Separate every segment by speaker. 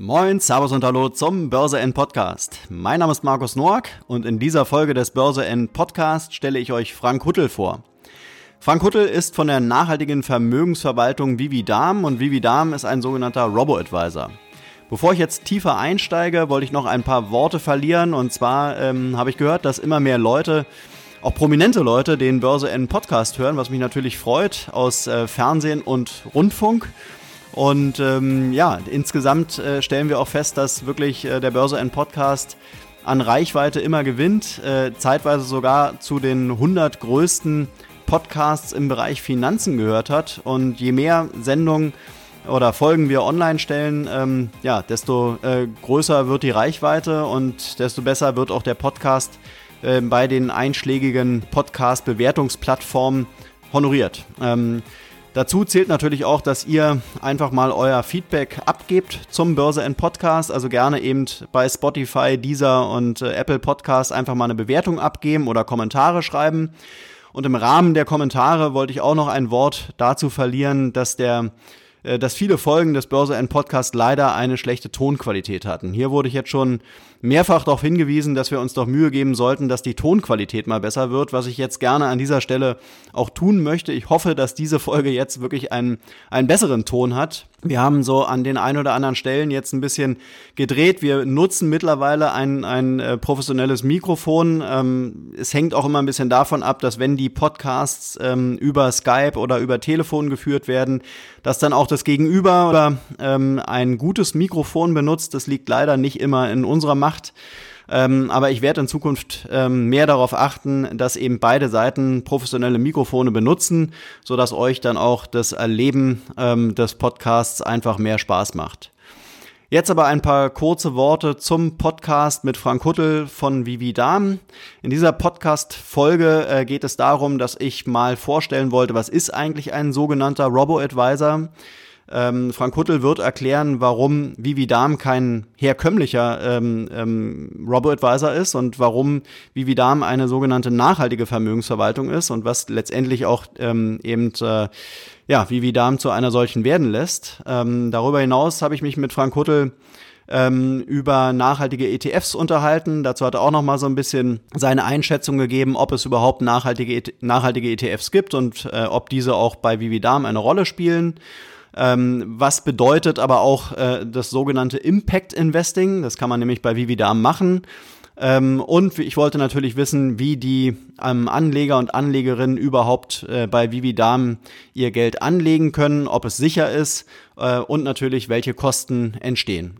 Speaker 1: Moin, Servus und Hallo zum Börse N Podcast. Mein Name ist Markus Noack und in dieser Folge des Börse N Podcast stelle ich euch Frank Huttel vor. Frank Huttel ist von der nachhaltigen Vermögensverwaltung Vividam und Vividam ist ein sogenannter Robo-Advisor. Bevor ich jetzt tiefer einsteige, wollte ich noch ein paar Worte verlieren und zwar ähm, habe ich gehört, dass immer mehr Leute auch prominente Leute den Börse N Podcast hören, was mich natürlich freut aus äh, Fernsehen und Rundfunk. Und ähm, ja, insgesamt äh, stellen wir auch fest, dass wirklich äh, der Börse N Podcast an Reichweite immer gewinnt, äh, zeitweise sogar zu den 100 größten Podcasts im Bereich Finanzen gehört hat. Und je mehr Sendungen oder Folgen wir online stellen, ähm, ja, desto äh, größer wird die Reichweite und desto besser wird auch der Podcast äh, bei den einschlägigen Podcast-Bewertungsplattformen honoriert. Ähm, Dazu zählt natürlich auch, dass ihr einfach mal euer Feedback abgebt zum Börse End Podcast. Also gerne eben bei Spotify, Deezer und äh, Apple Podcast einfach mal eine Bewertung abgeben oder Kommentare schreiben. Und im Rahmen der Kommentare wollte ich auch noch ein Wort dazu verlieren, dass der äh, dass viele Folgen des Börse End Podcast leider eine schlechte Tonqualität hatten. Hier wurde ich jetzt schon mehrfach darauf hingewiesen, dass wir uns doch Mühe geben sollten, dass die Tonqualität mal besser wird, was ich jetzt gerne an dieser Stelle auch tun möchte. Ich hoffe, dass diese Folge jetzt wirklich einen, einen besseren Ton hat. Wir haben so an den ein oder anderen Stellen jetzt ein bisschen gedreht. Wir nutzen mittlerweile ein, ein äh, professionelles Mikrofon. Ähm, es hängt auch immer ein bisschen davon ab, dass wenn die Podcasts ähm, über Skype oder über Telefon geführt werden, dass dann auch das Gegenüber ähm, ein gutes Mikrofon benutzt. Das liegt leider nicht immer in unserer Macht macht. Ähm, aber ich werde in Zukunft ähm, mehr darauf achten, dass eben beide Seiten professionelle Mikrofone benutzen, sodass euch dann auch das Erleben ähm, des Podcasts einfach mehr Spaß macht. Jetzt aber ein paar kurze Worte zum Podcast mit Frank Huttel von Vivi Dam. In dieser Podcast-Folge äh, geht es darum, dass ich mal vorstellen wollte, was ist eigentlich ein sogenannter Robo-Advisor? Ähm, Frank Huttel wird erklären, warum Vivi Dam kein herkömmlicher ähm, ähm, Robo-Advisor ist und warum Vivi Dam eine sogenannte nachhaltige Vermögensverwaltung ist und was letztendlich auch ähm, eben äh, ja, Vivi Dam zu einer solchen werden lässt. Ähm, darüber hinaus habe ich mich mit Frank Huttel ähm, über nachhaltige ETFs unterhalten. Dazu hat er auch noch mal so ein bisschen seine Einschätzung gegeben, ob es überhaupt nachhaltige, nachhaltige ETFs gibt und äh, ob diese auch bei Vividam eine Rolle spielen. Ähm, was bedeutet aber auch äh, das sogenannte Impact Investing? Das kann man nämlich bei Vividam machen. Ähm, und ich wollte natürlich wissen, wie die ähm, Anleger und Anlegerinnen überhaupt äh, bei Vividam ihr Geld anlegen können, ob es sicher ist äh, und natürlich, welche Kosten entstehen.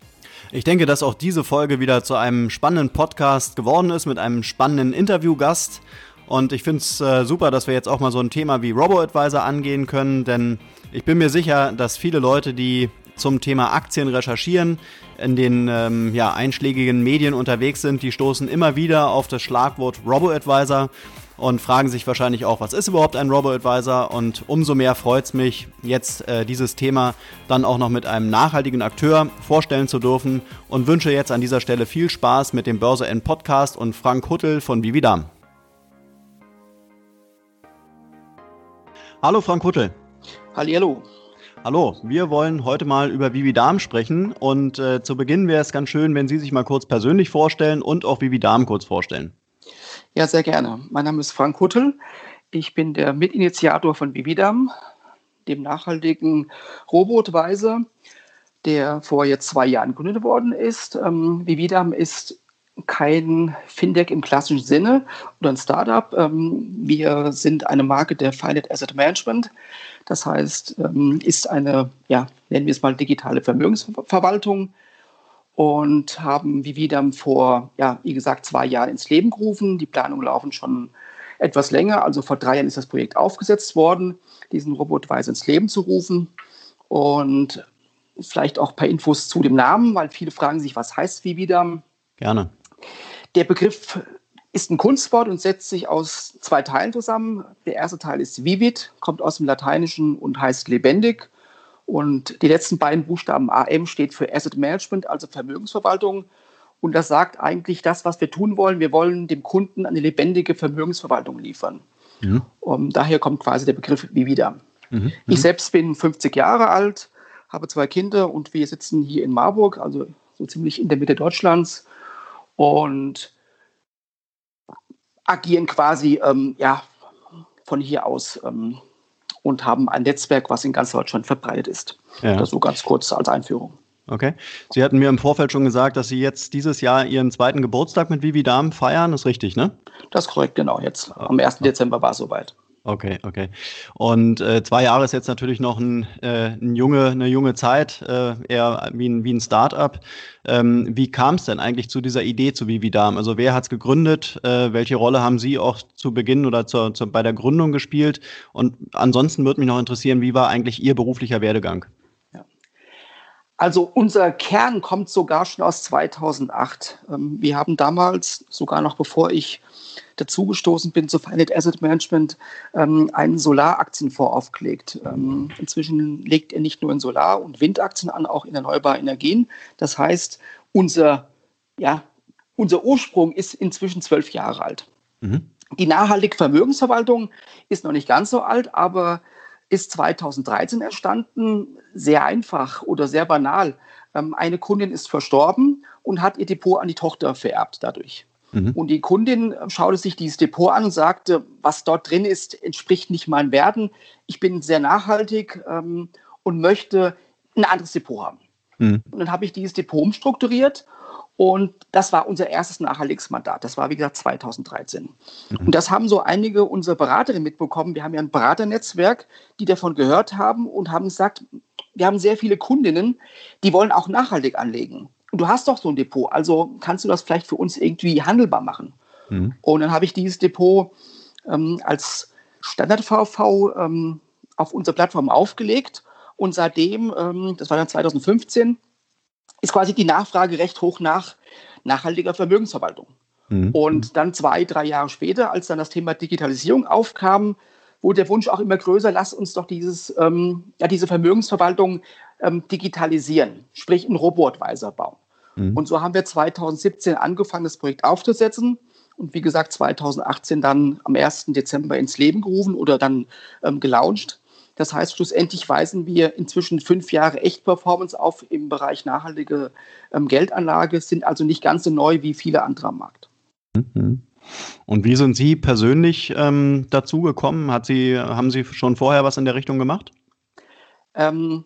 Speaker 1: Ich denke, dass auch diese Folge wieder zu einem spannenden Podcast geworden ist mit einem spannenden Interviewgast. Und ich finde es super, dass wir jetzt auch mal so ein Thema wie Robo-Advisor angehen können, denn ich bin mir sicher, dass viele Leute, die zum Thema Aktien recherchieren, in den ähm, ja, einschlägigen Medien unterwegs sind, die stoßen immer wieder auf das Schlagwort Robo-Advisor und fragen sich wahrscheinlich auch, was ist überhaupt ein Robo-Advisor? Und umso mehr freut es mich, jetzt äh, dieses Thema dann auch noch mit einem nachhaltigen Akteur vorstellen zu dürfen und wünsche jetzt an dieser Stelle viel Spaß mit dem Börse N Podcast und Frank Huttel von Vividam. Hallo Frank Huttel.
Speaker 2: Hallihallo.
Speaker 1: Hallo, wir wollen heute mal über Vivi Darm sprechen und äh, zu Beginn wäre es ganz schön, wenn Sie sich mal kurz persönlich vorstellen und auch Vivi Darm kurz vorstellen.
Speaker 2: Ja, sehr gerne. Mein Name ist Frank Huttel. Ich bin der Mitinitiator von Vividam, dem nachhaltigen Robotweise, der vor jetzt zwei Jahren gegründet worden ist. Ähm, Vividam ist kein Fintech im klassischen Sinne oder ein Startup. Ähm, wir sind eine Marke der Finite Asset Management. Das heißt, ähm, ist eine, ja, nennen wir es mal digitale Vermögensverwaltung und haben wie wieder vor, ja, wie gesagt, zwei Jahren ins Leben gerufen. Die Planungen laufen schon etwas länger. Also vor drei Jahren ist das Projekt aufgesetzt worden, diesen Robotweise ins Leben zu rufen. Und vielleicht auch ein paar Infos zu dem Namen, weil viele fragen sich, was heißt Vividam?
Speaker 1: Gerne.
Speaker 2: Der Begriff ist ein Kunstwort und setzt sich aus zwei Teilen zusammen. Der erste Teil ist vivid, kommt aus dem Lateinischen und heißt lebendig. Und die letzten beiden Buchstaben AM steht für Asset Management, also Vermögensverwaltung. Und das sagt eigentlich das, was wir tun wollen. Wir wollen dem Kunden eine lebendige Vermögensverwaltung liefern. Mhm. Um, daher kommt quasi der Begriff Vivida. Mhm. Ich selbst bin 50 Jahre alt, habe zwei Kinder und wir sitzen hier in Marburg, also so ziemlich in der Mitte Deutschlands und agieren quasi ähm, ja, von hier aus ähm, und haben ein Netzwerk, was in ganz Deutschland verbreitet ist. Ja. Das so ganz kurz als Einführung.
Speaker 1: Okay. Sie hatten mir im Vorfeld schon gesagt, dass Sie jetzt dieses Jahr Ihren zweiten Geburtstag mit Vivi Darm feiern. Das ist richtig, ne?
Speaker 2: Das ist korrekt, genau. Jetzt am 1. Dezember war es soweit.
Speaker 1: Okay, okay. Und äh, zwei Jahre ist jetzt natürlich noch ein, äh, ein junge, eine junge Zeit, äh, eher wie ein, wie ein Start-up. Ähm, wie kam es denn eigentlich zu dieser Idee zu Vividam? Also wer hat es gegründet? Äh, welche Rolle haben Sie auch zu Beginn oder zur, zur, bei der Gründung gespielt? Und ansonsten würde mich noch interessieren, wie war eigentlich Ihr beruflicher Werdegang?
Speaker 2: Also unser Kern kommt sogar schon aus 2008. Ähm, wir haben damals, sogar noch bevor ich dazugestoßen bin zu Finite Asset Management, ähm, einen Solaraktienfonds aufgelegt. Ähm, inzwischen legt er nicht nur in Solar- und Windaktien an, auch in erneuerbare Energien. Das heißt, unser, ja, unser Ursprung ist inzwischen zwölf Jahre alt. Mhm. Die nachhaltige Vermögensverwaltung ist noch nicht ganz so alt, aber ist 2013 entstanden. Sehr einfach oder sehr banal. Ähm, eine Kundin ist verstorben und hat ihr Depot an die Tochter vererbt dadurch. Mhm. Und die Kundin schaute sich dieses Depot an und sagte, was dort drin ist, entspricht nicht meinen Werten. Ich bin sehr nachhaltig ähm, und möchte ein anderes Depot haben. Mhm. Und dann habe ich dieses Depot umstrukturiert und das war unser erstes Nachhaltigungsmandat. Das war, wie gesagt, 2013. Mhm. Und das haben so einige unserer Beraterinnen mitbekommen. Wir haben ja ein Beraternetzwerk, die davon gehört haben und haben gesagt, wir haben sehr viele Kundinnen, die wollen auch nachhaltig anlegen du hast doch so ein Depot, also kannst du das vielleicht für uns irgendwie handelbar machen. Mhm. Und dann habe ich dieses Depot ähm, als Standard-VV ähm, auf unserer Plattform aufgelegt und seitdem, ähm, das war dann 2015, ist quasi die Nachfrage recht hoch nach nachhaltiger Vermögensverwaltung. Mhm. Und dann zwei, drei Jahre später, als dann das Thema Digitalisierung aufkam, wurde der Wunsch auch immer größer, lass uns doch dieses, ähm, ja, diese Vermögensverwaltung ähm, digitalisieren, sprich einen Robotweiser bauen. Mhm. Und so haben wir 2017 angefangen, das Projekt aufzusetzen und wie gesagt 2018 dann am 1. Dezember ins Leben gerufen oder dann ähm, gelauncht. Das heißt, schlussendlich weisen wir inzwischen fünf Jahre Echt-Performance auf im Bereich nachhaltige ähm, Geldanlage, sind also nicht ganz so neu wie viele andere am Markt.
Speaker 1: Mhm. Und wie sind Sie persönlich ähm, dazu gekommen? Hat Sie, haben Sie schon vorher was in der Richtung gemacht?
Speaker 2: Ähm,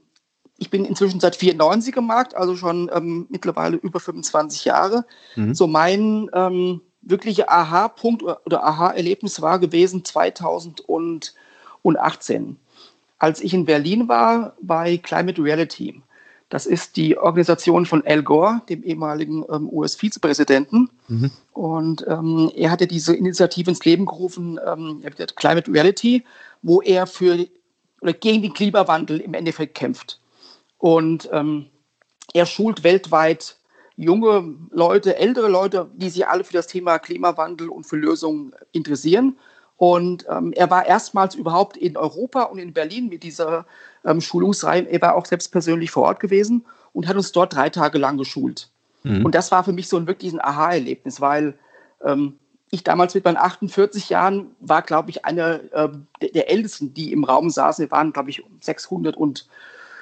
Speaker 2: ich bin inzwischen seit 94 im Markt, also schon ähm, mittlerweile über 25 Jahre. Mhm. So mein ähm, wirklicher Aha-Punkt oder Aha-Erlebnis war gewesen 2018, als ich in Berlin war bei Climate Reality. Das ist die Organisation von Al Gore, dem ehemaligen ähm, US-Vizepräsidenten. Mhm. Und ähm, er hatte diese Initiative ins Leben gerufen, ähm, Climate Reality, wo er für oder gegen den Klimawandel im Endeffekt kämpft. Und ähm, er schult weltweit junge Leute, ältere Leute, die sich alle für das Thema Klimawandel und für Lösungen interessieren. Und ähm, er war erstmals überhaupt in Europa und in Berlin mit dieser ähm, Schulungsreihe. Er war auch selbst persönlich vor Ort gewesen und hat uns dort drei Tage lang geschult. Mhm. Und das war für mich so ein wirklich ein Aha-Erlebnis, weil ähm, ich damals mit meinen 48 Jahren war, glaube ich, einer äh, der, der, Ältesten, die im Raum saßen. Wir waren, glaube ich, 600 und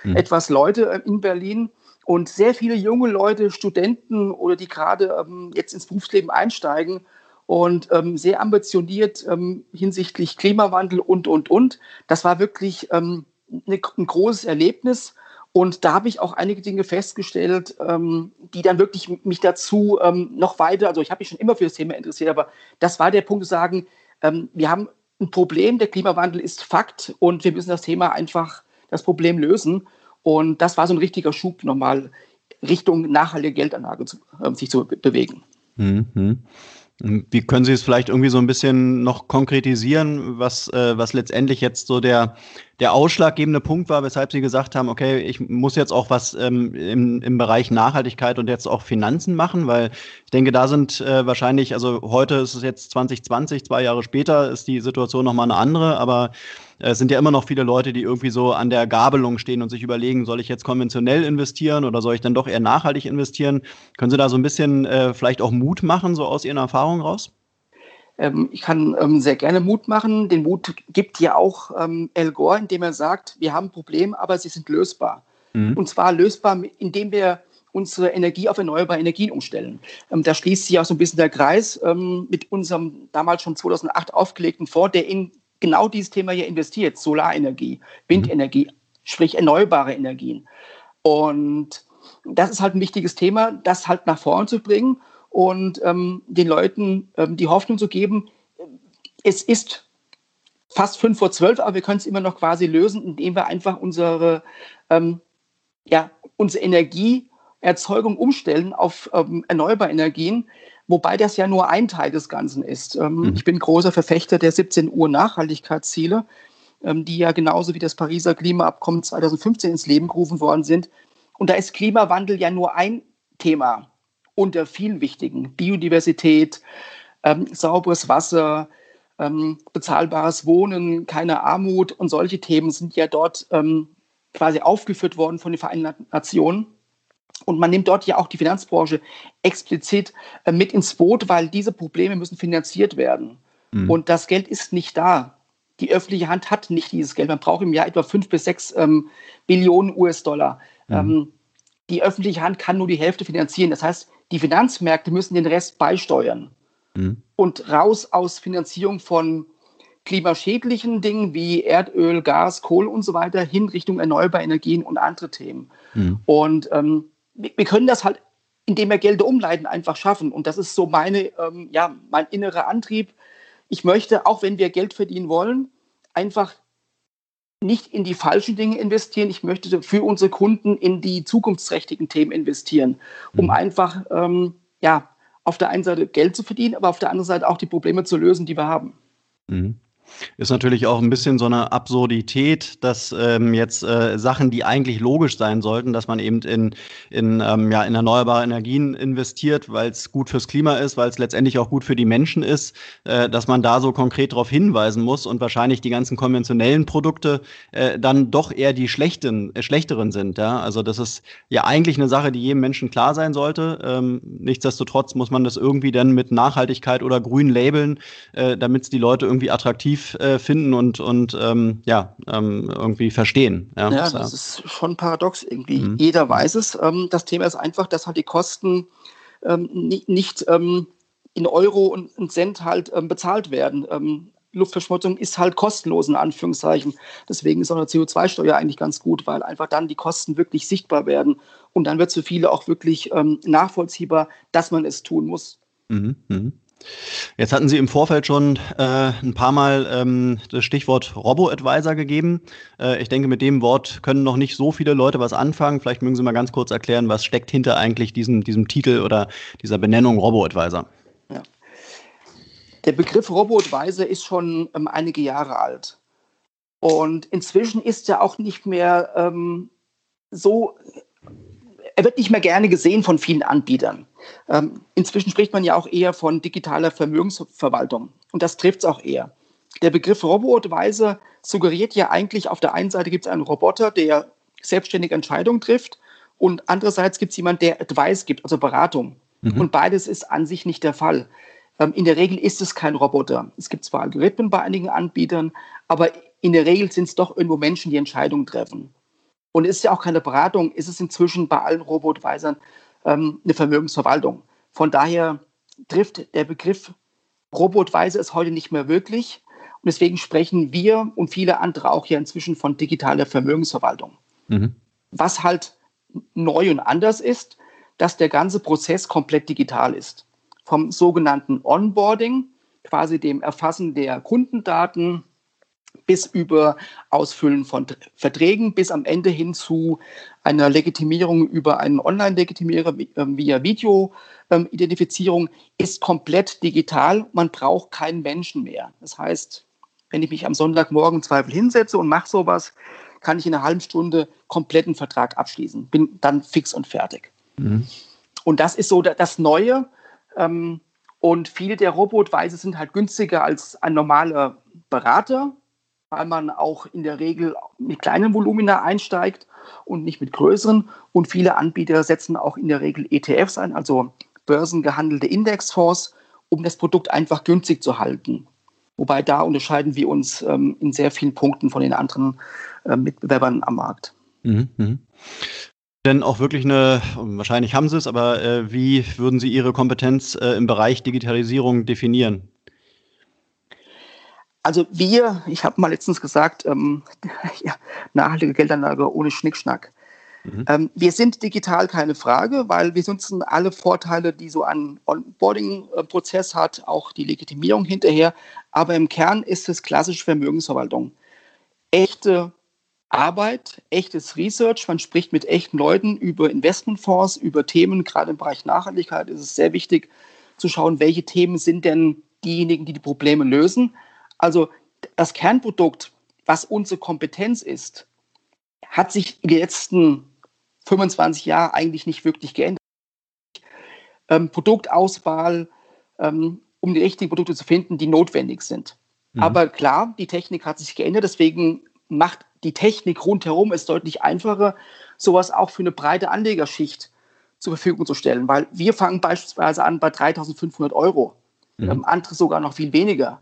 Speaker 2: mhm. etwas Leute äh, in Berlin. Und sehr viele junge Leute, Studenten oder die gerade ähm, jetzt ins Berufsleben einsteigen, und ähm, sehr ambitioniert ähm, hinsichtlich Klimawandel und, und, und. Das war wirklich ähm, eine, ein großes Erlebnis. Und da habe ich auch einige Dinge festgestellt, ähm, die dann wirklich mich dazu ähm, noch weiter, also ich habe mich schon immer für das Thema interessiert, aber das war der Punkt zu sagen, ähm, wir haben ein Problem, der Klimawandel ist Fakt und wir müssen das Thema einfach, das Problem lösen. Und das war so ein richtiger Schub, nochmal Richtung nachhaltige Geldanlage zu, äh, sich zu be bewegen. Mhm.
Speaker 1: Wie können Sie es vielleicht irgendwie so ein bisschen noch konkretisieren, was, äh, was letztendlich jetzt so der, der ausschlaggebende Punkt war, weshalb Sie gesagt haben, okay, ich muss jetzt auch was ähm, im, im Bereich Nachhaltigkeit und jetzt auch Finanzen machen, weil ich denke, da sind äh, wahrscheinlich, also heute ist es jetzt 2020, zwei Jahre später ist die Situation nochmal eine andere, aber es sind ja immer noch viele Leute, die irgendwie so an der Gabelung stehen und sich überlegen, soll ich jetzt konventionell investieren oder soll ich dann doch eher nachhaltig investieren? Können Sie da so ein bisschen äh, vielleicht auch Mut machen, so aus Ihren Erfahrungen raus?
Speaker 2: Ähm, ich kann ähm, sehr gerne Mut machen. Den Mut gibt ja auch ähm, El Gore, indem er sagt, wir haben ein Problem, aber sie sind lösbar. Mhm. Und zwar lösbar, indem wir unsere Energie auf erneuerbare Energien umstellen. Da schließt sich auch so ein bisschen der Kreis mit unserem damals schon 2008 aufgelegten Fonds, der in genau dieses Thema hier investiert, Solarenergie, Windenergie, mhm. sprich erneuerbare Energien. Und das ist halt ein wichtiges Thema, das halt nach vorne zu bringen und ähm, den Leuten ähm, die Hoffnung zu geben, es ist fast fünf vor zwölf, aber wir können es immer noch quasi lösen, indem wir einfach unsere, ähm, ja, unsere Energieerzeugung umstellen auf ähm, erneuerbare Energien, wobei das ja nur ein Teil des Ganzen ist. Ähm, mhm. Ich bin großer Verfechter der 17 Uhr Nachhaltigkeitsziele, ähm, die ja genauso wie das Pariser Klimaabkommen 2015 ins Leben gerufen worden sind. Und da ist Klimawandel ja nur ein Thema unter vielen wichtigen. Biodiversität, ähm, sauberes Wasser, ähm, bezahlbares Wohnen, keine Armut und solche Themen sind ja dort ähm, quasi aufgeführt worden von den Vereinten Nationen. Und man nimmt dort ja auch die Finanzbranche explizit äh, mit ins Boot, weil diese Probleme müssen finanziert werden. Mhm. Und das Geld ist nicht da. Die öffentliche Hand hat nicht dieses Geld. Man braucht im Jahr etwa fünf bis sechs ähm, Billionen US-Dollar. Mhm. Ähm, die öffentliche Hand kann nur die Hälfte finanzieren. Das heißt, die Finanzmärkte müssen den Rest beisteuern. Mhm. Und raus aus Finanzierung von klimaschädlichen Dingen wie Erdöl, Gas, Kohle und so weiter hin Richtung erneuerbare Energien und andere Themen. Mhm. Und ähm, wir, können das halt, indem wir Gelder umleiten, einfach schaffen. Und das ist so meine, ähm, ja, mein innerer Antrieb. Ich möchte, auch wenn wir Geld verdienen wollen, einfach nicht in die falschen Dinge investieren. Ich möchte für unsere Kunden in die zukunftsträchtigen Themen investieren, um mhm. einfach ähm, ja, auf der einen Seite Geld zu verdienen, aber auf der anderen Seite auch die Probleme zu lösen, die wir haben.
Speaker 1: Mhm. Ist natürlich auch ein bisschen so eine Absurdität, dass ähm, jetzt äh, Sachen, die eigentlich logisch sein sollten, dass man eben in, in, ähm, ja, in erneuerbare Energien investiert, weil es gut fürs Klima ist, weil es letztendlich auch gut für die Menschen ist, äh, dass man da so konkret darauf hinweisen muss und wahrscheinlich die ganzen konventionellen Produkte äh, dann doch eher die schlechten, äh, schlechteren sind. Ja? Also das ist ja eigentlich eine Sache, die jedem Menschen klar sein sollte. Ähm, nichtsdestotrotz muss man das irgendwie dann mit Nachhaltigkeit oder grün labeln, äh, damit es die Leute irgendwie attraktiv attraktiv äh, finden und, und ähm, ja, ähm, irgendwie verstehen.
Speaker 2: Ja, ja das ist schon paradox irgendwie. Mhm. Jeder weiß es. Ähm, das Thema ist einfach, dass halt die Kosten ähm, nicht, nicht ähm, in Euro und, Cent halt bezahlt werden. Luftverschmutzung ist halt kostenlos in Anführungszeichen. Deswegen ist auch eine CO2-Steuer eigentlich ganz gut, weil einfach dann die Kosten wirklich sichtbar werden. Und dann wird für viele auch wirklich ähm, nachvollziehbar, dass man es tun muss. Mhm,
Speaker 1: mh. Jetzt hatten Sie im Vorfeld schon äh, ein paar Mal ähm, das Stichwort Robo-Advisor gegeben. Äh, ich denke, mit dem Wort können noch nicht so viele Leute was anfangen. Vielleicht mögen Sie mal ganz kurz erklären, was steckt hinter eigentlich diesem, diesem Titel oder dieser Benennung Robo-Advisor. Ja.
Speaker 2: Der Begriff Robo-Advisor ist schon ähm, einige Jahre alt. Und inzwischen ist er auch nicht mehr ähm, so er wird nicht mehr gerne gesehen von vielen Anbietern. Ähm, inzwischen spricht man ja auch eher von digitaler Vermögensverwaltung. Und das trifft es auch eher. Der Begriff Robo-Advisor suggeriert ja eigentlich, auf der einen Seite gibt es einen Roboter, der selbstständig Entscheidungen trifft und andererseits gibt es jemanden, der Advice gibt, also Beratung. Mhm. Und beides ist an sich nicht der Fall. Ähm, in der Regel ist es kein Roboter. Es gibt zwar Algorithmen bei einigen Anbietern, aber in der Regel sind es doch irgendwo Menschen, die Entscheidungen treffen. Und ist ja auch keine Beratung, ist es inzwischen bei allen Robotweisern ähm, eine Vermögensverwaltung. Von daher trifft der Begriff Robotweiser es heute nicht mehr wirklich. Und deswegen sprechen wir und viele andere auch hier inzwischen von digitaler Vermögensverwaltung. Mhm. Was halt neu und anders ist, dass der ganze Prozess komplett digital ist. Vom sogenannten Onboarding, quasi dem Erfassen der Kundendaten, bis über Ausfüllen von Verträgen, bis am Ende hin zu einer Legitimierung über einen Online-Legitimierer ähm, via Video-Identifizierung, ist komplett digital. Man braucht keinen Menschen mehr. Das heißt, wenn ich mich am Sonntagmorgen Zweifel hinsetze und mache sowas, kann ich in einer halben Stunde kompletten Vertrag abschließen. Bin dann fix und fertig. Mhm. Und das ist so das Neue. Ähm, und viele der Robotweise sind halt günstiger als ein normaler Berater weil man auch in der Regel mit kleinen Volumina einsteigt und nicht mit größeren. Und viele Anbieter setzen auch in der Regel ETFs ein, also börsengehandelte Indexfonds, um das Produkt einfach günstig zu halten. Wobei da unterscheiden wir uns ähm, in sehr vielen Punkten von den anderen äh, Mitbewerbern am Markt.
Speaker 1: Mhm. mhm. Denn auch wirklich eine, wahrscheinlich haben Sie es, aber äh, wie würden Sie Ihre Kompetenz äh, im Bereich Digitalisierung definieren?
Speaker 2: Also wir, ich habe mal letztens gesagt, ähm, ja, nachhaltige Geldanlage ohne Schnickschnack. Mhm. Ähm, wir sind digital keine Frage, weil wir nutzen alle Vorteile, die so ein Onboarding-Prozess hat, auch die Legitimierung hinterher. Aber im Kern ist es klassische Vermögensverwaltung. Echte Arbeit, echtes Research. Man spricht mit echten Leuten über Investmentfonds, über Themen. Gerade im Bereich Nachhaltigkeit ist es sehr wichtig zu schauen, welche Themen sind denn diejenigen, die die Probleme lösen. Also das Kernprodukt, was unsere Kompetenz ist, hat sich in den letzten 25 Jahren eigentlich nicht wirklich geändert. Ähm, Produktauswahl, ähm, um die richtigen Produkte zu finden, die notwendig sind. Mhm. Aber klar, die Technik hat sich geändert, deswegen macht die Technik rundherum es deutlich einfacher, sowas auch für eine breite Anlegerschicht zur Verfügung zu stellen, weil wir fangen beispielsweise an bei 3.500 Euro, mhm. ähm, andere sogar noch viel weniger.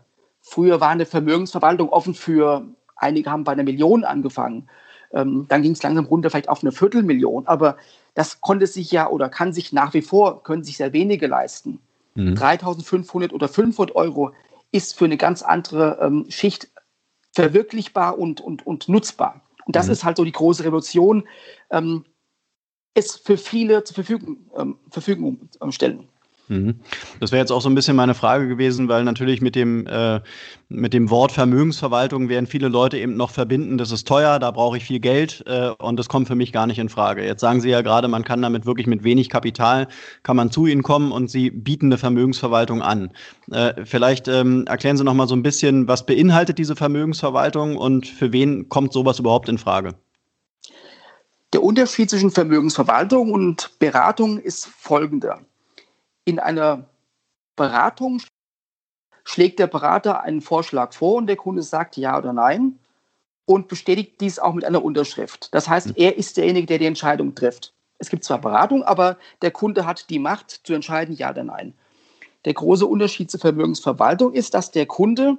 Speaker 2: Früher war eine Vermögensverwaltung offen für, einige haben bei einer Million angefangen. Ähm, dann ging es langsam runter, vielleicht auf eine Viertelmillion. Aber das konnte sich ja oder kann sich nach wie vor, können sich sehr wenige leisten. Mhm. 3500 oder 500 Euro ist für eine ganz andere ähm, Schicht verwirklichbar und, und, und nutzbar. Und das mhm. ist halt so die große Revolution, ähm, es für viele zur Verfügung, ähm, Verfügung stellen.
Speaker 1: Mhm. Das wäre jetzt auch so ein bisschen meine Frage gewesen, weil natürlich mit dem, äh, mit dem Wort Vermögensverwaltung werden viele Leute eben noch verbinden, das ist teuer, da brauche ich viel Geld äh, und das kommt für mich gar nicht in Frage. Jetzt sagen Sie ja gerade, man kann damit wirklich mit wenig Kapital, kann man zu Ihnen kommen und Sie bieten eine Vermögensverwaltung an. Äh, vielleicht ähm, erklären Sie noch mal so ein bisschen, was beinhaltet diese Vermögensverwaltung und für wen kommt sowas überhaupt in Frage?
Speaker 2: Der Unterschied zwischen Vermögensverwaltung und Beratung ist folgender in einer Beratung schlägt der Berater einen Vorschlag vor und der Kunde sagt ja oder nein und bestätigt dies auch mit einer Unterschrift. Das heißt, er ist derjenige, der die Entscheidung trifft. Es gibt zwar Beratung, aber der Kunde hat die Macht zu entscheiden, ja oder nein. Der große Unterschied zur Vermögensverwaltung ist, dass der Kunde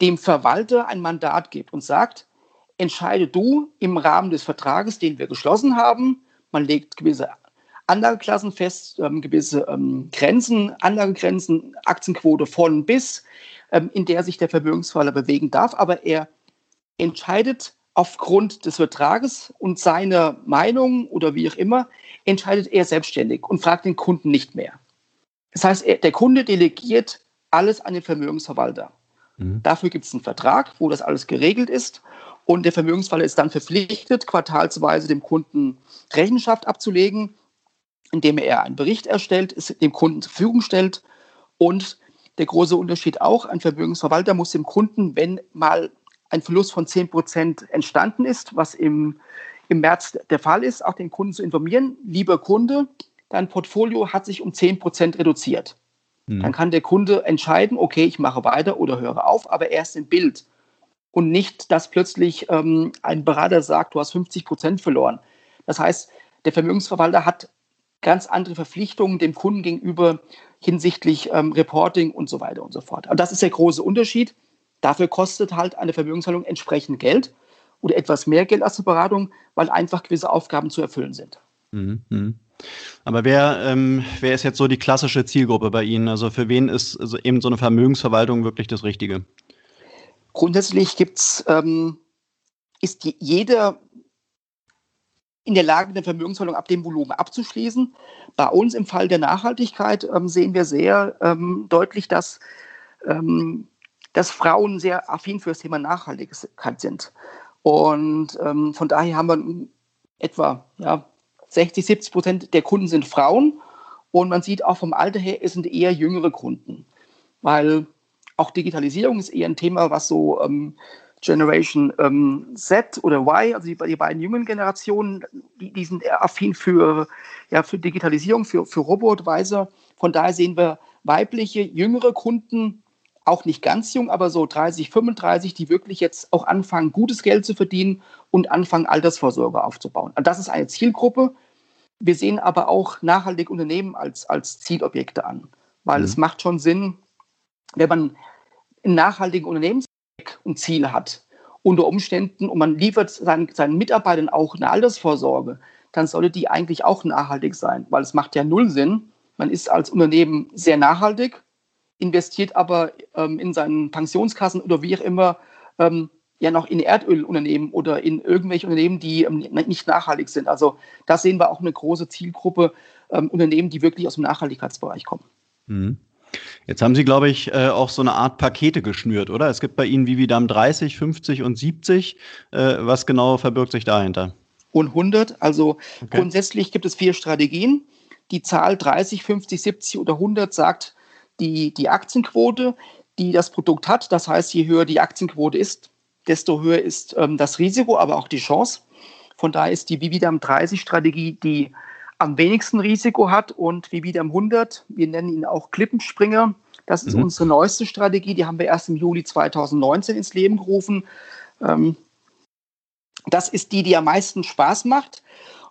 Speaker 2: dem Verwalter ein Mandat gibt und sagt, entscheide du im Rahmen des Vertrages, den wir geschlossen haben. Man legt gewisse Anlageklassen fest, ähm, gewisse ähm, Grenzen, Anlagegrenzen, Aktienquote von bis, ähm, in der sich der Vermögensverwalter bewegen darf. Aber er entscheidet aufgrund des Vertrages und seiner Meinung oder wie auch immer, entscheidet er selbstständig und fragt den Kunden nicht mehr. Das heißt, er, der Kunde delegiert alles an den Vermögensverwalter. Mhm. Dafür gibt es einen Vertrag, wo das alles geregelt ist. Und der Vermögensverwalter ist dann verpflichtet, quartalsweise dem Kunden Rechenschaft abzulegen indem er einen Bericht erstellt, es dem Kunden zur Verfügung stellt. Und der große Unterschied auch, ein Vermögensverwalter muss dem Kunden, wenn mal ein Verlust von 10 Prozent entstanden ist, was im, im März der Fall ist, auch den Kunden zu informieren, lieber Kunde, dein Portfolio hat sich um 10 Prozent reduziert. Mhm. Dann kann der Kunde entscheiden, okay, ich mache weiter oder höre auf, aber erst im Bild. Und nicht, dass plötzlich ähm, ein Berater sagt, du hast 50 Prozent verloren. Das heißt, der Vermögensverwalter hat ganz andere Verpflichtungen dem Kunden gegenüber hinsichtlich ähm, Reporting und so weiter und so fort. Und das ist der große Unterschied. Dafür kostet halt eine Vermögenshaltung entsprechend Geld oder etwas mehr Geld als eine Beratung, weil einfach gewisse Aufgaben zu erfüllen sind.
Speaker 1: Mhm. mhm. Aber wer, ähm, wer ist jetzt so die klassische Zielgruppe bei Ihnen? Also für wen ist also eben so eine Vermögensverwaltung wirklich das Richtige?
Speaker 2: Grundsätzlich gibt's, ähm, ist jeder in der Lage, eine Vermögensverwaltung ab dem Volumen abzuschließen. Bei uns im Fall der Nachhaltigkeit ähm, sehen wir sehr ähm, deutlich, dass, ähm, dass Frauen sehr affin für das Thema Nachhaltigkeit sind. Und ähm, von daher haben wir etwa ja, 60, 70 Prozent der Kunden sind Frauen. Und man sieht auch vom Alter her, es sind eher jüngere Kunden. Weil auch Digitalisierung ist eher ein Thema, was so ähm, Generation ähm, Z oder Y, also die, die, beiden jungen Generationen, die, die sind affin für, ja, für Digitalisierung, für, für Robotweise. Von daher sehen wir weibliche, jüngere Kunden, auch nicht ganz jung, aber so 30, 35, die wirklich jetzt auch anfangen, gutes Geld zu verdienen und anfangen, Altersvorsorge aufzubauen. Und das ist eine Zielgruppe. Wir sehen aber auch nachhaltige Unternehmen als, als Zielobjekte an, weil mhm. es macht schon Sinn, wenn man einen nachhaltigen Unternehmens und Ziel hat unter Umständen und man liefert seinen, seinen Mitarbeitern auch eine Altersvorsorge, dann sollte die eigentlich auch nachhaltig sein, weil es macht ja null Sinn. Man ist als Unternehmen sehr nachhaltig, investiert aber ähm, in seinen Pensionskassen oder wie auch immer ähm, ja noch in Erdölunternehmen oder in irgendwelche Unternehmen, die ähm, nicht nachhaltig sind. Also da sehen wir auch eine große Zielgruppe ähm, Unternehmen, die wirklich aus dem Nachhaltigkeitsbereich kommen.
Speaker 1: Mhm. Jetzt haben Sie, glaube ich, äh, auch so eine Art Pakete geschnürt, oder? Es gibt bei Ihnen Vividam 30, 50 und 70. Äh, was genau verbirgt sich dahinter?
Speaker 2: Und 100. Also okay. grundsätzlich gibt es vier Strategien. Die Zahl 30, 50, 70 oder 100 sagt die, die Aktienquote, die das Produkt hat. Das heißt, je höher die Aktienquote ist, desto höher ist ähm, das Risiko, aber auch die Chance. Von daher ist die Vividam 30 Strategie die am wenigsten Risiko hat und Vividam 100, wir nennen ihn auch Klippenspringer. Das ist mhm. unsere neueste Strategie, die haben wir erst im Juli 2019 ins Leben gerufen. Ähm, das ist die, die am meisten Spaß macht.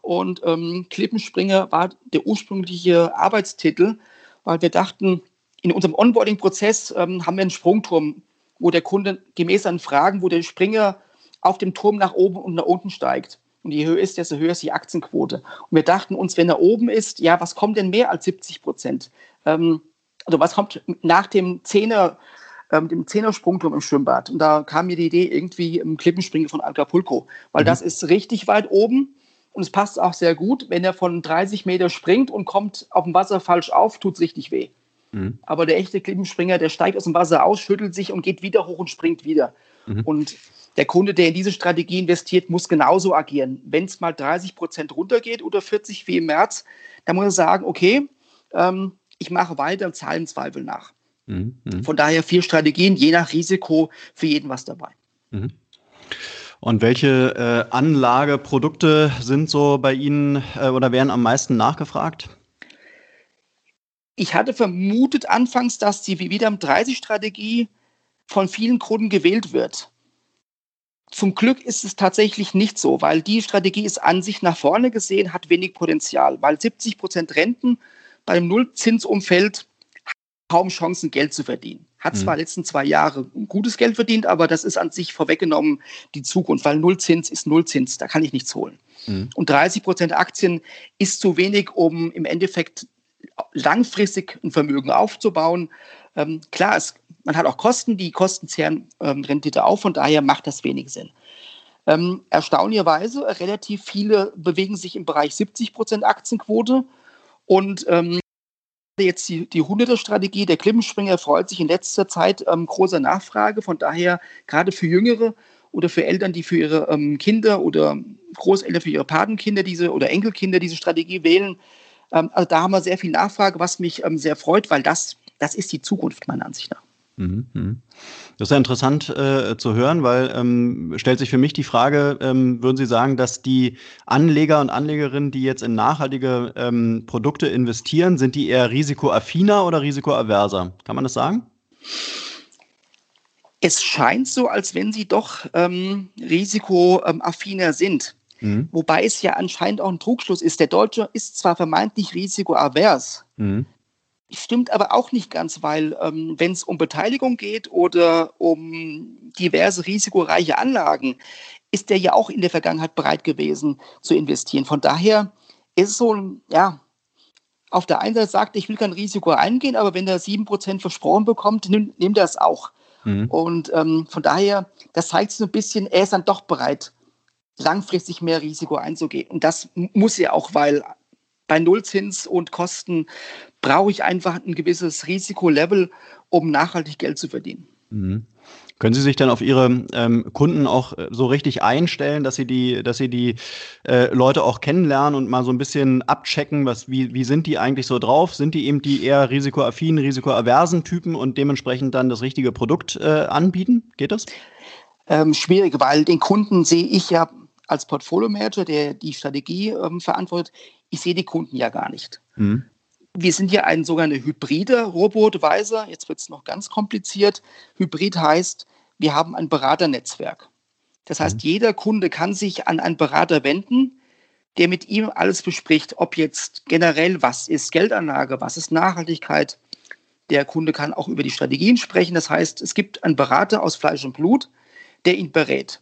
Speaker 2: Und ähm, Klippenspringer war der ursprüngliche Arbeitstitel, weil wir dachten, in unserem Onboarding-Prozess ähm, haben wir einen Sprungturm wo der Kunde gemäß seinen Fragen, wo der Springer auf dem Turm nach oben und nach unten steigt. Und je höher ist, desto höher ist die Aktienquote. Und wir dachten uns, wenn er oben ist, ja, was kommt denn mehr als 70 Prozent? Ähm, also was kommt nach dem Zehner, ähm, dem Zehnersprungturm im Schwimmbad? Und da kam mir die Idee irgendwie im Klippenspringen von Acapulco, weil mhm. das ist richtig weit oben und es passt auch sehr gut. Wenn er von 30 Meter springt und kommt auf dem Wasser falsch auf, tut es richtig weh. Mhm. Aber der echte Klippenspringer, der steigt aus dem Wasser aus, schüttelt sich und geht wieder hoch und springt wieder. Mhm. Und der Kunde, der in diese Strategie investiert, muss genauso agieren. Wenn es mal 30 Prozent runtergeht oder 40 wie im März, dann muss er sagen, okay, ähm, ich mache weiter und zahle im Zweifel nach. Mhm. mhm. Von daher vier Strategien, je nach Risiko, für jeden was dabei. Mhm.
Speaker 1: Und welche äh, Anlageprodukte sind so bei Ihnen äh, oder werden am meisten nachgefragt?
Speaker 2: Ich hatte vermutet anfangs, dass die Vividam 30-Strategie von vielen Kunden gewählt wird. Zum Glück ist es tatsächlich nicht so, weil die Strategie ist an sich nach vorne gesehen, hat wenig Potenzial, weil 70 Prozent Renten bei einem Nullzinsumfeld kaum Chancen, Geld zu verdienen. Hat zwar mhm. letzten zwei Jahre gutes Geld verdient, aber das ist an sich vorweggenommen die Zukunft, weil Nullzins ist Nullzins, da kann ich nichts holen. Mhm. Und 30 Prozent Aktien ist zu wenig, um im Endeffekt langfristig ein Vermögen aufzubauen. Ähm, klar, es, man hat auch Kosten, die Kosten zehren ähm, Rendite auf, von daher macht das wenig Sinn. Ähm, erstaunlicherweise, relativ viele bewegen sich im Bereich 70 Prozent Aktienquote und ähm, jetzt die, die 100er-Strategie, der Klippenspringer freut sich in letzter Zeit ähm, großer Nachfrage, von daher gerade für Jüngere oder für Eltern, die für ihre ähm, Kinder oder Großeltern für ihre Patenkinder diese oder Enkelkinder diese Strategie wählen, also da haben wir sehr viel Nachfrage, was mich sehr freut, weil das, das ist die Zukunft meiner Ansicht nach. Mhm,
Speaker 1: mhm. Das ist ja interessant äh, zu hören, weil ähm, stellt sich für mich die Frage, ähm, würden Sie sagen, dass die Anleger und Anlegerinnen, die jetzt in nachhaltige ähm, Produkte investieren, sind die eher risikoaffiner oder risikoaverser? Kann man das sagen?
Speaker 2: Es scheint so, als wenn sie doch ähm, risikoaffiner sind. Mhm. Wobei es ja anscheinend auch ein Trugschluss ist. Der Deutsche ist zwar vermeintlich risikoavers, mhm. Stimmt aber auch nicht ganz, weil ähm, wenn es um Beteiligung geht oder um diverse risikoreiche Anlagen, ist der ja auch in der Vergangenheit bereit gewesen zu investieren. Von daher ist es so, ja, auf der einen Seite sagt, ich will kein Risiko eingehen, aber wenn er 7% versprochen bekommt, nimmt, er es auch. Mhm. Und ähm, von daher, das zeigt so ein bisschen, er ist dann doch bereit, langfristig mehr Risiko einzugehen. Und das muss ja auch, weil bei Nullzins und Kosten brauche ich einfach ein gewisses Risikolevel, um nachhaltig Geld zu verdienen.
Speaker 1: Mhm. Können Sie sich dann auf Ihre ähm, Kunden auch äh, so richtig einstellen, dass Sie die, dass Sie die äh, Leute auch kennenlernen und mal so ein bisschen abchecken, was, wie, wie sind die eigentlich so drauf? Sind die eben die eher risikoaffinen, risikoaversen Typen und dementsprechend dann das richtige Produkt äh, anbieten? Geht das?
Speaker 2: Ähm, schwierig, weil den Kunden sehe ich ja als Portfolio-Manager, der die Strategie ähm, verantwortet, ich sehe die Kunden ja gar nicht. Mhm. Wir sind ja ein sogenannter hybrider Robotweiser. Jetzt wird es noch ganz kompliziert. Hybrid heißt, wir haben ein Beraternetzwerk. Das heißt, mhm. jeder Kunde kann sich an einen Berater wenden, der mit ihm alles bespricht, ob jetzt generell, was ist Geldanlage, was ist Nachhaltigkeit. Der Kunde kann auch über die Strategien sprechen. Das heißt, es gibt einen Berater aus Fleisch und Blut, der ihn berät.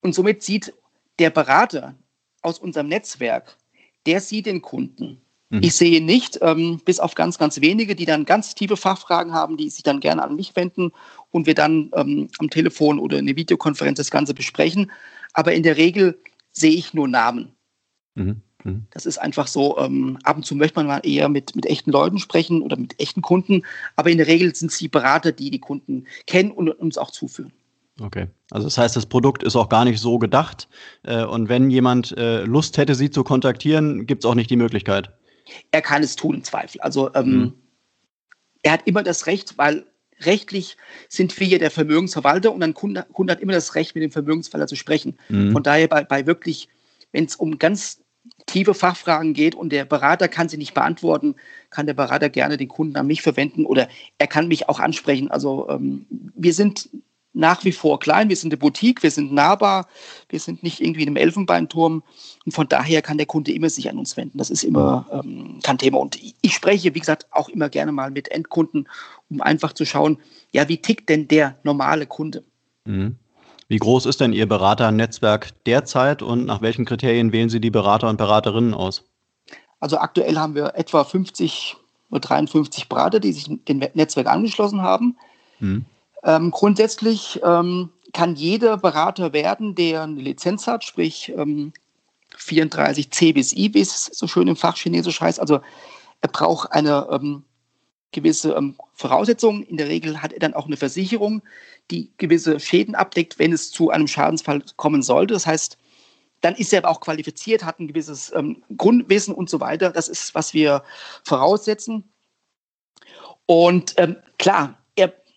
Speaker 2: Und somit sieht der Berater aus unserem Netzwerk, der sieht den Kunden. Mhm. Ich sehe nicht, ähm, bis auf ganz, ganz wenige, die dann ganz tiefe Fachfragen haben, die sich dann gerne an mich wenden und wir dann ähm, am Telefon oder in der Videokonferenz das Ganze besprechen. Aber in der Regel sehe ich nur Namen. Mhm. Mhm. Das ist einfach so, ähm, ab und zu möchte man mal eher mit, mit echten Leuten sprechen oder mit echten Kunden, aber in der Regel sind es die Berater, die die Kunden kennen und uns auch zuführen.
Speaker 1: Okay, also das heißt, das Produkt ist auch gar nicht so gedacht äh, und wenn jemand äh, Lust hätte, Sie zu kontaktieren, gibt es auch nicht die Möglichkeit.
Speaker 2: Er kann es tun im Zweifel. Also ähm, mhm. er hat immer das Recht, weil rechtlich sind wir ja der Vermögensverwalter und ein Kunde, Kunde hat immer das Recht, mit dem Vermögensverwalter zu sprechen. Mhm. Von daher bei, bei wirklich, wenn es um ganz tiefe Fachfragen geht und der Berater kann sie nicht beantworten, kann der Berater gerne den Kunden an mich verwenden oder er kann mich auch ansprechen. Also ähm, wir sind nach wie vor klein, wir sind eine Boutique, wir sind nahbar, wir sind nicht irgendwie in einem Elfenbeinturm und von daher kann der Kunde immer sich an uns wenden. Das ist immer ähm, kein Thema. Und ich spreche, wie gesagt, auch immer gerne mal mit Endkunden, um einfach zu schauen, ja, wie tickt denn der normale Kunde?
Speaker 1: Mhm. Wie groß ist denn Ihr Beraternetzwerk derzeit und nach welchen Kriterien wählen Sie die Berater und Beraterinnen aus?
Speaker 2: Also aktuell haben wir etwa 50 oder 53 Berater, die sich dem Netzwerk angeschlossen haben. Hm. Ähm, grundsätzlich ähm, kann jeder Berater werden, der eine Lizenz hat, sprich ähm, 34 C bis I, es so schön im Fachchinesisch heißt. Also er braucht eine ähm, gewisse ähm, Voraussetzungen. In der Regel hat er dann auch eine Versicherung, die gewisse Schäden abdeckt, wenn es zu einem Schadensfall kommen sollte. Das heißt, dann ist er aber auch qualifiziert, hat ein gewisses ähm, Grundwissen und so weiter. Das ist, was wir voraussetzen. Und ähm, klar,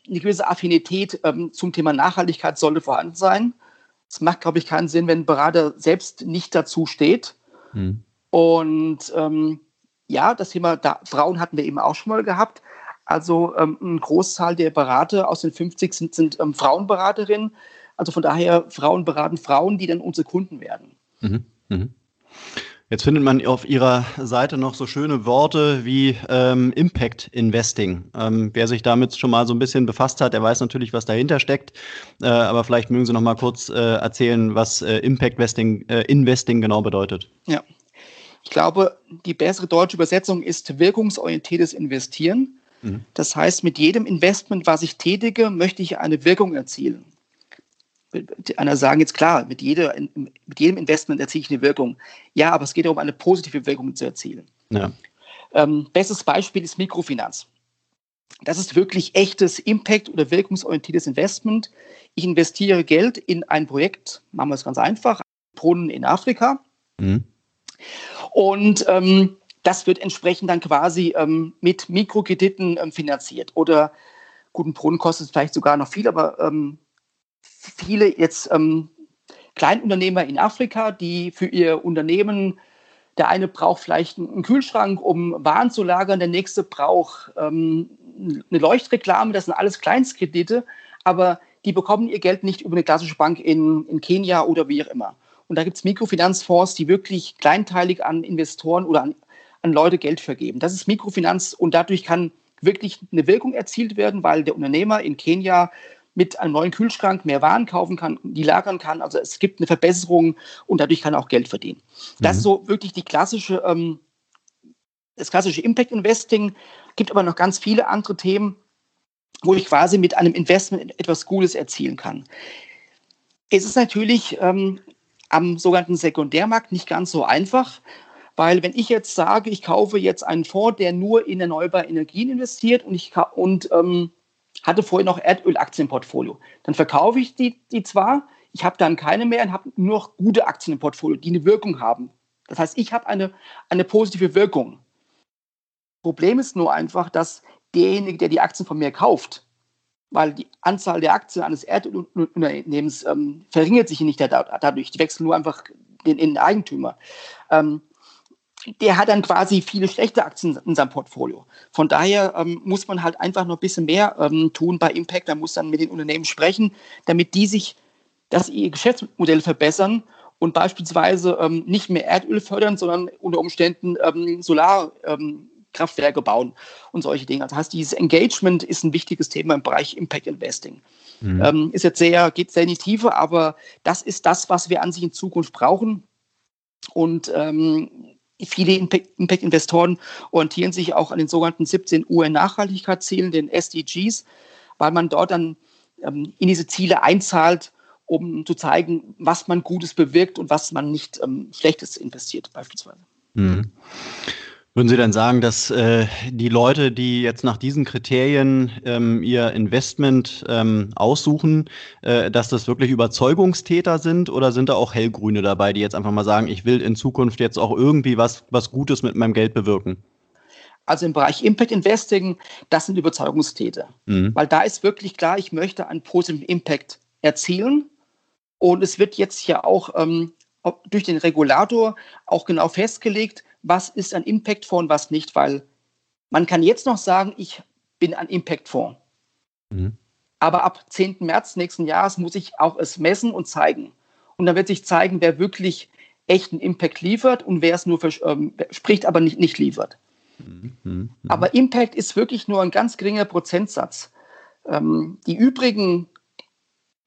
Speaker 2: eine gewisse Affinität ähm, zum Thema Nachhaltigkeit sollte vorhanden sein. Es macht, glaube ich, keinen Sinn, wenn ein Berater selbst nicht dazu steht. Hm. Und ähm, ja, das Thema da, Frauen hatten wir eben auch schon mal gehabt. Also ähm, ein Großteil der Berater aus den 50 sind, sind ähm, Frauenberaterinnen. Also von daher, Frauen beraten Frauen, die dann unsere Kunden werden. Mhm.
Speaker 1: Mhm. Jetzt findet man auf Ihrer Seite noch so schöne Worte wie ähm, Impact Investing. Ähm, wer sich damit schon mal so ein bisschen befasst hat, der weiß natürlich, was dahinter steckt. Äh, aber vielleicht mögen Sie noch mal kurz äh, erzählen, was äh, Impact Investing, äh, Investing genau bedeutet.
Speaker 2: Ja, ich glaube, die bessere deutsche Übersetzung ist wirkungsorientiertes Investieren. Mhm. Das heißt, mit jedem Investment, was ich tätige, möchte ich eine Wirkung erzielen. Einer sagen jetzt klar, mit, jeder, mit jedem Investment erziele ich eine Wirkung. Ja, aber es geht darum, eine positive Wirkung zu erzielen. Ja. Ähm, bestes Beispiel ist Mikrofinanz. Das ist wirklich echtes Impact- oder wirkungsorientiertes Investment. Ich investiere Geld in ein Projekt, machen wir es ganz einfach, Brunnen in Afrika. Mhm. Und ähm, das wird entsprechend dann quasi ähm, mit Mikrokrediten ähm, finanziert. Oder guten Brunnen kostet es vielleicht sogar noch viel, aber ähm, viele jetzt ähm, Kleinunternehmer in Afrika, die für ihr Unternehmen, der eine braucht vielleicht einen Kühlschrank, um Waren zu lagern, der nächste braucht ähm, eine Leuchtreklame, das sind alles Kleinstkredite, aber die bekommen ihr Geld nicht über eine klassische Bank in, in Kenia oder wie auch immer. Und da gibt es Mikrofinanzfonds, die wirklich kleinteilig an Investoren oder an, an Leute Geld vergeben. Das ist Mikrofinanz und dadurch kann wirklich eine Wirkung erzielt werden, weil der Unternehmer in Kenia mit einem neuen Kühlschrank mehr Waren kaufen kann, die lagern kann. Also es gibt eine Verbesserung und dadurch kann er auch Geld verdienen. Das ist mhm. so wirklich die klassische, ähm, das klassische Impact Investing. Gibt aber noch ganz viele andere Themen, wo ich quasi mit einem Investment etwas Gutes erzielen kann. Es ist natürlich ähm, am sogenannten Sekundärmarkt nicht ganz so einfach, weil wenn ich jetzt sage, ich kaufe jetzt einen Fonds, der nur in erneuerbare Energien investiert und ich und ähm, hatte vorher noch Erdölaktien im Portfolio, dann verkaufe ich die, die zwar, ich habe dann keine mehr und habe nur noch gute Aktien im Portfolio, die eine Wirkung haben. Das heißt, ich habe eine, eine positive Wirkung. Problem ist nur einfach, dass derjenige, der die Aktien von mir kauft, weil die Anzahl der Aktien eines Erdunternehmens ähm, verringert sich nicht dadurch. Die wechseln nur einfach in den Eigentümer. Ähm, der hat dann quasi viele schlechte Aktien in seinem Portfolio. Von daher ähm, muss man halt einfach noch ein bisschen mehr ähm, tun bei Impact. Man muss dann mit den Unternehmen sprechen, damit die sich, dass ihr Geschäftsmodell verbessern und beispielsweise ähm, nicht mehr Erdöl fördern, sondern unter Umständen ähm, Solarkraft Kraftwerke bauen und solche Dinge. Das heißt, dieses Engagement ist ein wichtiges Thema im Bereich Impact Investing. Mhm. Ähm, ist jetzt sehr, geht sehr in die Tiefe, aber das ist das, was wir an sich in Zukunft brauchen. Und ähm, viele Impact-Investoren orientieren sich auch an den sogenannten 17 UN-Nachhaltigkeitszielen, den SDGs, weil man dort dann ähm, in diese Ziele einzahlt, um zu zeigen, was man Gutes bewirkt und was man nicht ähm, Schlechtes investiert, beispielsweise. Mhm.
Speaker 1: Würden Sie denn sagen, dass äh, die Leute, die jetzt nach diesen Kriterien ähm, ihr Investment ähm, aussuchen, äh, dass das wirklich Überzeugungstäter sind oder sind da auch Hellgrüne dabei, die jetzt einfach mal sagen, ich will in Zukunft jetzt auch irgendwie was, was Gutes mit meinem Geld bewirken?
Speaker 2: Also im Bereich Impact Investing, das sind Überzeugungstäter. Mhm. Weil da ist wirklich klar, ich möchte einen positiven Impact erzielen. Und es wird jetzt ja auch ähm, durch den Regulator auch genau festgelegt, was ist ein Impact-Fonds und was nicht, weil man kann jetzt noch sagen, ich bin ein Impact-Fonds. Mhm. Aber ab 10. März nächsten Jahres muss ich auch es messen und zeigen. Und dann wird sich zeigen, wer wirklich echten Impact liefert und wer es nur ähm, spricht, aber nicht, nicht liefert. Mhm. Mhm. Aber Impact ist wirklich nur ein ganz geringer Prozentsatz. Ähm, die übrigen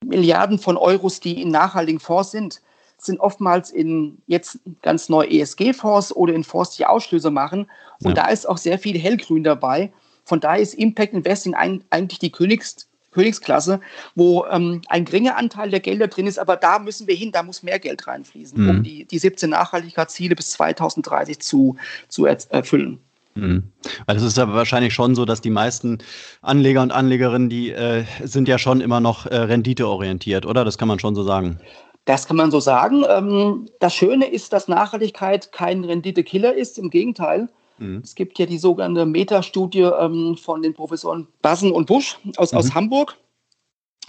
Speaker 2: Milliarden von Euros, die in nachhaltigen Fonds sind, sind oftmals in jetzt ganz neue ESG-Fonds oder in Fonds, die Ausschlüsse machen. Und ja. da ist auch sehr viel Hellgrün dabei. Von daher ist Impact Investing ein, eigentlich die Königs, Königsklasse, wo ähm, ein geringer Anteil der Gelder drin ist, aber da müssen wir hin, da muss mehr Geld reinfließen, mhm. um die, die 17 Nachhaltigkeitsziele bis 2030 zu, zu erfüllen.
Speaker 1: Mhm. Weil es ist ja wahrscheinlich schon so, dass die meisten Anleger und Anlegerinnen, die äh, sind ja schon immer noch äh, renditeorientiert, oder? Das kann man schon so sagen.
Speaker 2: Das kann man so sagen. Ähm, das Schöne ist, dass Nachhaltigkeit kein Renditekiller ist. Im Gegenteil. Mhm. Es gibt ja die sogenannte Meta-Studie ähm, von den Professoren Bassen und Busch aus, mhm. aus Hamburg.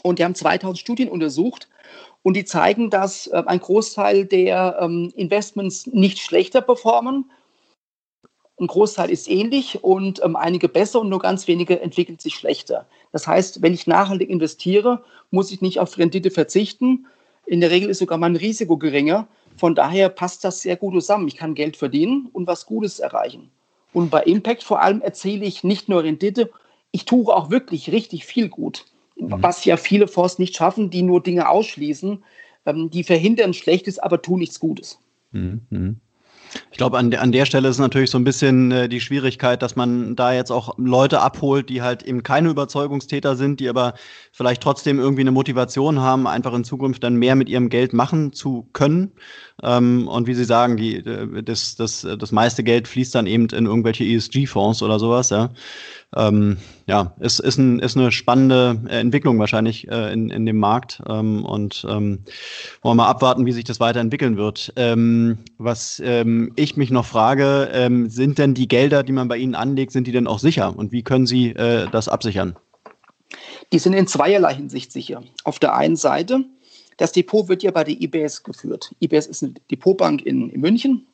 Speaker 2: Und die haben 2000 Studien untersucht. Und die zeigen, dass äh, ein Großteil der ähm, Investments nicht schlechter performen. Ein Großteil ist ähnlich und einige besser und nur ganz wenige entwickeln sich schlechter. Das heißt, wenn ich nachhaltig investiere, muss ich nicht auf Rendite verzichten, in der Regel ist sogar mein Risiko geringer. Von daher passt das sehr gut zusammen. Ich kann Geld verdienen und was Gutes erreichen. Und bei Impact vor allem erzähle ich nicht nur Rendite, ich tue auch wirklich richtig viel gut. Mhm. Was ja viele Fonds nicht schaffen, die nur Dinge ausschließen, ähm, die verhindern Schlechtes, aber tun nichts Gutes. Mhm.
Speaker 1: Ich glaube, an, an der Stelle ist natürlich so ein bisschen äh, die Schwierigkeit, dass man da jetzt auch Leute abholt, die halt eben keine Überzeugungstäter sind, die aber vielleicht trotzdem irgendwie eine Motivation haben, einfach in Zukunft dann mehr mit ihrem Geld machen zu können. Ähm, und wie Sie sagen, die, äh, das, das, das meiste Geld fließt dann eben in irgendwelche ESG-Fonds oder sowas, ja ähm, ja, ist, ist, ein, ist eine spannende äh, Entwicklung wahrscheinlich äh, in, in dem Markt. Ähm, und ähm, wollen wir mal abwarten, wie sich das weiterentwickeln wird. Ähm, was ähm, ich mich noch frage, ähm, sind denn die Gelder, die man bei Ihnen anlegt, sind die denn auch sicher? Und wie können Sie äh, das absichern?
Speaker 2: Die sind in zweierlei Hinsicht sicher. Auf der einen Seite, das Depot wird ja bei der IBS geführt. IBS ist eine Depotbank in, in München.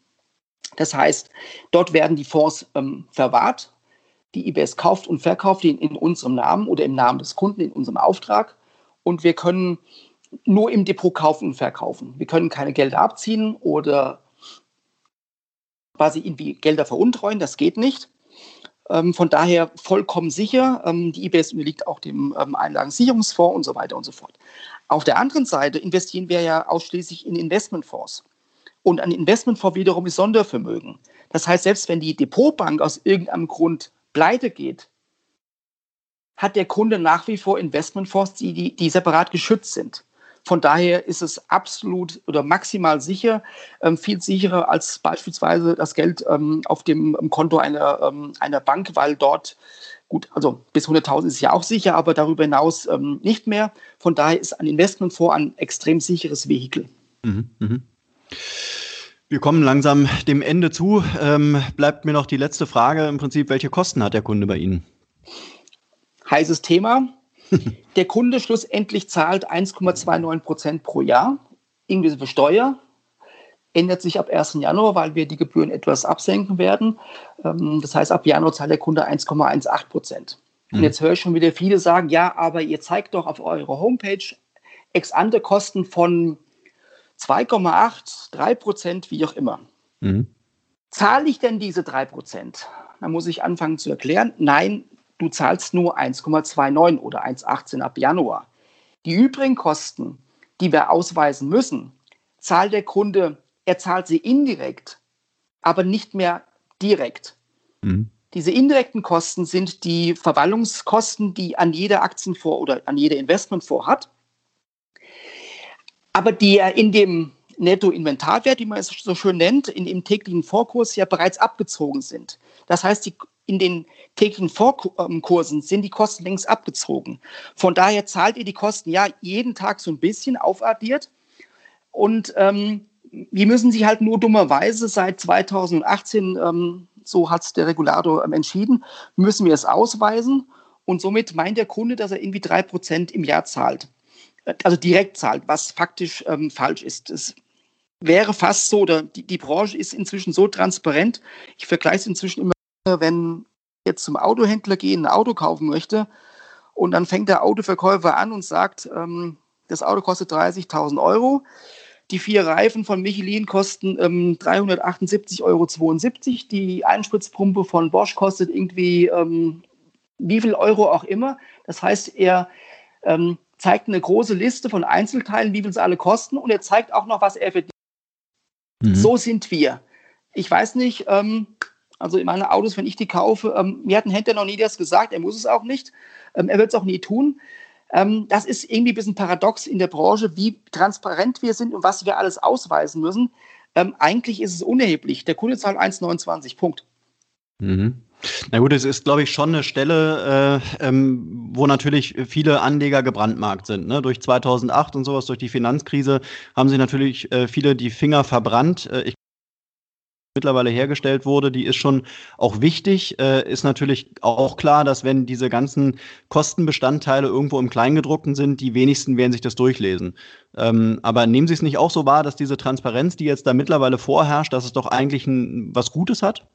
Speaker 2: Das heißt, dort werden die Fonds ähm, verwahrt die IBS kauft und verkauft ihn in unserem Namen oder im Namen des Kunden, in unserem Auftrag. Und wir können nur im Depot kaufen und verkaufen. Wir können keine Gelder abziehen oder quasi irgendwie Gelder veruntreuen. Das geht nicht. Ähm, von daher vollkommen sicher. Ähm, die IBS unterliegt auch dem ähm, Einlagensicherungsfonds und so weiter und so fort. Auf der anderen Seite investieren wir ja ausschließlich in Investmentfonds. Und ein Investmentfonds wiederum ist Sondervermögen. Das heißt, selbst wenn die Depotbank aus irgendeinem Grund pleite geht, hat der Kunde nach wie vor Investmentfonds, die, die, die separat geschützt sind. Von daher ist es absolut oder maximal sicher, ähm, viel sicherer als beispielsweise das Geld ähm, auf dem Konto einer, ähm, einer Bank, weil dort, gut, also bis 100.000 ist ja auch sicher, aber darüber hinaus ähm, nicht mehr. Von daher ist ein Investmentfonds ein extrem sicheres Vehikel. Mhm, mh.
Speaker 1: Wir kommen langsam dem Ende zu. Ähm, bleibt mir noch die letzte Frage im Prinzip, welche Kosten hat der Kunde bei Ihnen?
Speaker 2: Heißes Thema. der Kunde schlussendlich zahlt 1,29 Prozent pro Jahr, inklusive Steuer. Ändert sich ab 1. Januar, weil wir die Gebühren etwas absenken werden. Ähm, das heißt, ab Januar zahlt der Kunde 1,18 Prozent. Und mhm. jetzt höre ich schon wieder viele sagen, ja, aber ihr zeigt doch auf eurer Homepage Ex-ante-Kosten von 2,8, 3 Prozent, wie auch immer. Mhm. Zahle ich denn diese 3 Prozent? dann muss ich anfangen zu erklären, nein, du zahlst nur 1,29 oder 1,18 ab Januar. Die übrigen Kosten, die wir ausweisen müssen, zahlt der Kunde, er zahlt sie indirekt, aber nicht mehr direkt. Mhm. Diese indirekten Kosten sind die Verwaltungskosten, die an jeder Aktienfonds oder an jeder Investmentfonds hat, aber die in dem Nettoinventarwert, wie man es so schön nennt, in dem täglichen Vorkurs ja bereits abgezogen sind. Das heißt, die, in den täglichen Vorkursen sind die Kosten längst abgezogen. Von daher zahlt ihr die Kosten ja jeden Tag so ein bisschen aufaddiert. Und ähm, wir müssen sie halt nur dummerweise seit 2018, ähm, so hat es der Regulator ähm, entschieden, müssen wir es ausweisen. Und somit meint der Kunde, dass er irgendwie drei Prozent im Jahr zahlt. Also direkt zahlt, was faktisch ähm, falsch ist. Es wäre fast so, oder die, die Branche ist inzwischen so transparent. Ich vergleiche es inzwischen immer, wenn ich jetzt zum Autohändler gehen, ein Auto kaufen möchte und dann fängt der Autoverkäufer an und sagt, ähm, das Auto kostet 30.000 Euro. Die vier Reifen von Michelin kosten ähm, 378,72 Euro. Die Einspritzpumpe von Bosch kostet irgendwie ähm, wie viel Euro auch immer. Das heißt, er ähm, zeigt eine große Liste von Einzelteilen, wie viel sie alle kosten und er zeigt auch noch, was er verdient. Mhm. So sind wir. Ich weiß nicht, ähm, also in meinen Autos, wenn ich die kaufe, ähm, mir hat ein Händler noch nie das gesagt, er muss es auch nicht, ähm, er wird es auch nie tun. Ähm, das ist irgendwie ein bisschen paradox in der Branche, wie transparent wir sind und was wir alles ausweisen müssen. Ähm, eigentlich ist es unerheblich. Der Kunde zahlt 1,29, Punkt.
Speaker 1: Mhm. Na gut, es ist, glaube ich, schon eine Stelle, äh, ähm, wo natürlich viele Anleger gebrandmarkt sind. Ne? Durch 2008 und sowas, durch die Finanzkrise haben sie natürlich äh, viele die Finger verbrannt. Äh, ich mittlerweile hergestellt wurde, die ist schon auch wichtig. Äh, ist natürlich auch klar, dass wenn diese ganzen Kostenbestandteile irgendwo im Kleingedruckten sind, die wenigsten werden sich das durchlesen. Ähm, aber nehmen Sie es nicht auch so wahr, dass diese Transparenz, die jetzt da mittlerweile vorherrscht, dass es doch eigentlich ein, was Gutes hat?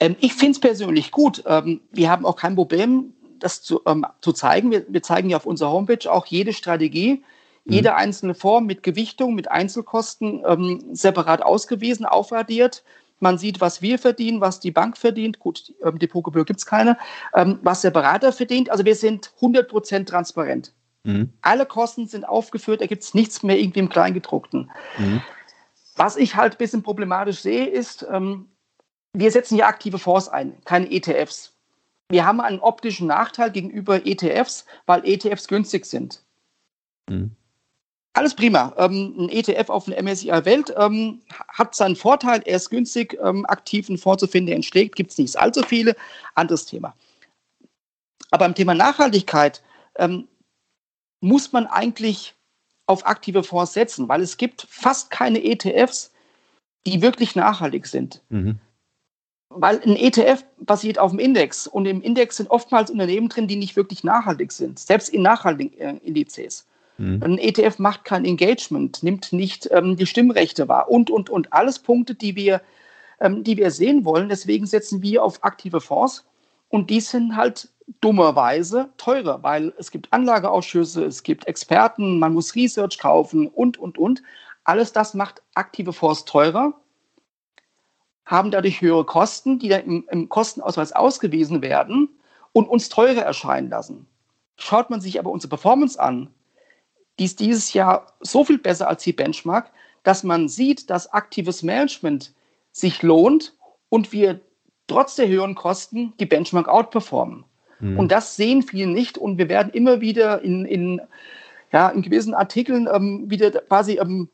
Speaker 2: Ähm, ich finde es persönlich gut. Ähm, wir haben auch kein Problem, das zu, ähm, zu zeigen. Wir, wir, zeigen ja auf unserer Homepage auch jede Strategie, mhm. jede einzelne Form mit Gewichtung, mit Einzelkosten ähm, separat ausgewiesen, aufaddiert. Man sieht, was wir verdienen, was die Bank verdient. Gut, ähm, Depotgebühr gibt es keine. Ähm, was der Berater verdient. Also wir sind 100% transparent. Mhm. Alle Kosten sind aufgeführt, da gibt es nichts mehr irgendwie im Kleingedruckten. Mhm. Was ich halt ein bisschen problematisch sehe, ist, ähm, wir setzen hier aktive Fonds ein, keine ETFs. Wir haben einen optischen Nachteil gegenüber ETFs, weil ETFs günstig sind. Mhm. Alles prima. Ähm, ein ETF auf dem MSCI Welt ähm, hat seinen Vorteil. Er ist günstig, ähm, aktiven Fonds zu finden, der entschlägt. Gibt es nicht allzu viele. Anderes Thema. Aber im Thema Nachhaltigkeit ähm, muss man eigentlich auf aktive Fonds setzen, weil es gibt fast keine ETFs, die wirklich nachhaltig sind. Mhm. Weil ein ETF basiert auf dem Index und im Index sind oftmals Unternehmen drin, die nicht wirklich nachhaltig sind, selbst in nachhaltigen äh, Indizes. Mhm. Ein ETF macht kein Engagement, nimmt nicht ähm, die Stimmrechte wahr und, und, und. Alles Punkte, die wir, ähm, die wir sehen wollen. Deswegen setzen wir auf aktive Fonds und die sind halt dummerweise teurer, weil es gibt Anlageausschüsse, es gibt Experten, man muss Research kaufen und, und, und. Alles das macht aktive Fonds teurer, haben dadurch höhere Kosten, die dann im, im Kostenausweis ausgewiesen werden und uns teurer erscheinen lassen. Schaut man sich aber unsere Performance an, die ist dieses Jahr so viel besser als die Benchmark, dass man sieht, dass aktives Management sich lohnt und wir trotz der höheren Kosten die Benchmark outperformen. Mhm. Und das sehen viele nicht und wir werden immer wieder in, in, ja, in gewissen Artikeln ähm, wieder quasi ähm,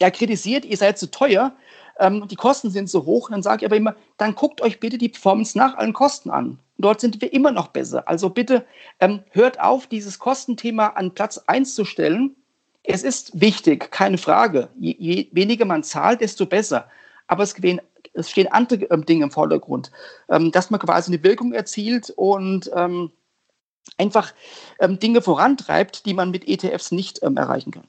Speaker 2: ja, kritisiert, ihr seid zu teuer, ähm, die Kosten sind so hoch. Dann sage ich aber immer, dann guckt euch bitte die Performance nach allen Kosten an. Dort sind wir immer noch besser. Also bitte ähm, hört auf, dieses Kostenthema an Platz 1 zu stellen. Es ist wichtig, keine Frage. Je, je weniger man zahlt, desto besser. Aber es, es stehen andere ähm, Dinge im Vordergrund. Ähm, dass man quasi eine Wirkung erzielt und ähm, einfach Dinge vorantreibt, die man mit ETFs nicht erreichen kann.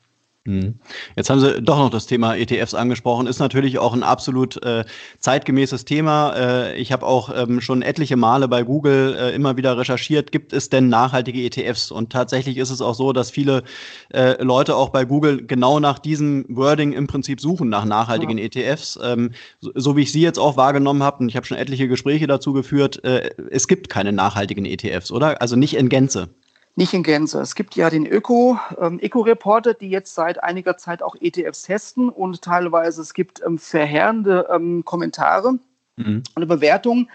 Speaker 1: Hm. Jetzt haben Sie doch noch das Thema ETFs angesprochen. Ist natürlich auch ein absolut äh, zeitgemäßes Thema. Äh, ich habe auch ähm, schon etliche Male bei Google äh, immer wieder recherchiert, gibt es denn nachhaltige ETFs? Und tatsächlich ist es auch so, dass viele äh, Leute auch bei Google genau nach diesem Wording im Prinzip suchen, nach nachhaltigen ja. ETFs. Ähm, so, so, wie ich Sie jetzt auch wahrgenommen habe, und ich habe schon etliche Gespräche dazu geführt, äh, es gibt keine nachhaltigen ETFs, oder? Also nicht in Gänze.
Speaker 2: Nicht in Gänze. Es gibt ja den Öko, ähm, Eco-Reporter, die jetzt seit einiger Zeit auch ETFs testen und teilweise es gibt ähm, verheerende ähm, Kommentare mhm. und Bewertungen.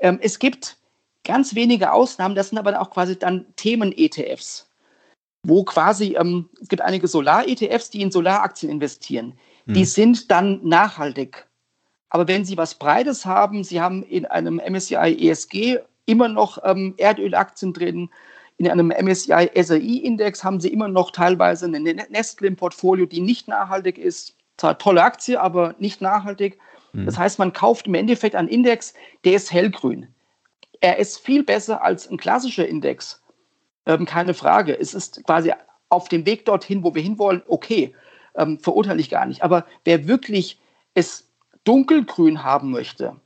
Speaker 2: Ähm, es gibt ganz wenige Ausnahmen, das sind aber auch quasi dann Themen-ETFs, wo quasi, ähm, es gibt einige Solar-ETFs, die in Solaraktien investieren. Mhm. Die sind dann nachhaltig. Aber wenn Sie was Breites haben, Sie haben in einem MSCI ESG immer noch ähm, Erdölaktien drin, in einem MSCI SRI-Index haben sie immer noch teilweise eine Nestle im Portfolio, die nicht nachhaltig ist. Zwar tolle Aktie, aber nicht nachhaltig. Mhm. Das heißt, man kauft im Endeffekt einen Index, der ist hellgrün. Er ist viel besser als ein klassischer Index. Ähm, keine Frage. Es ist quasi auf dem Weg dorthin, wo wir hinwollen, okay, ähm, verurteile ich gar nicht. Aber wer wirklich es dunkelgrün haben möchte,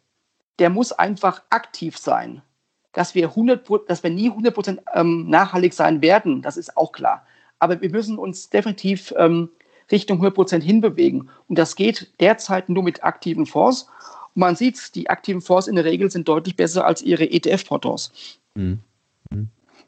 Speaker 2: der muss einfach aktiv sein dass wir, 100, dass wir nie 100 Prozent ähm, nachhaltig sein werden, das ist auch klar. Aber wir müssen uns definitiv ähm, Richtung 100 Prozent hinbewegen. Und das geht derzeit nur mit aktiven Fonds. Und man sieht, die aktiven Fonds in der Regel sind deutlich besser als ihre ETF-Portons. Mhm.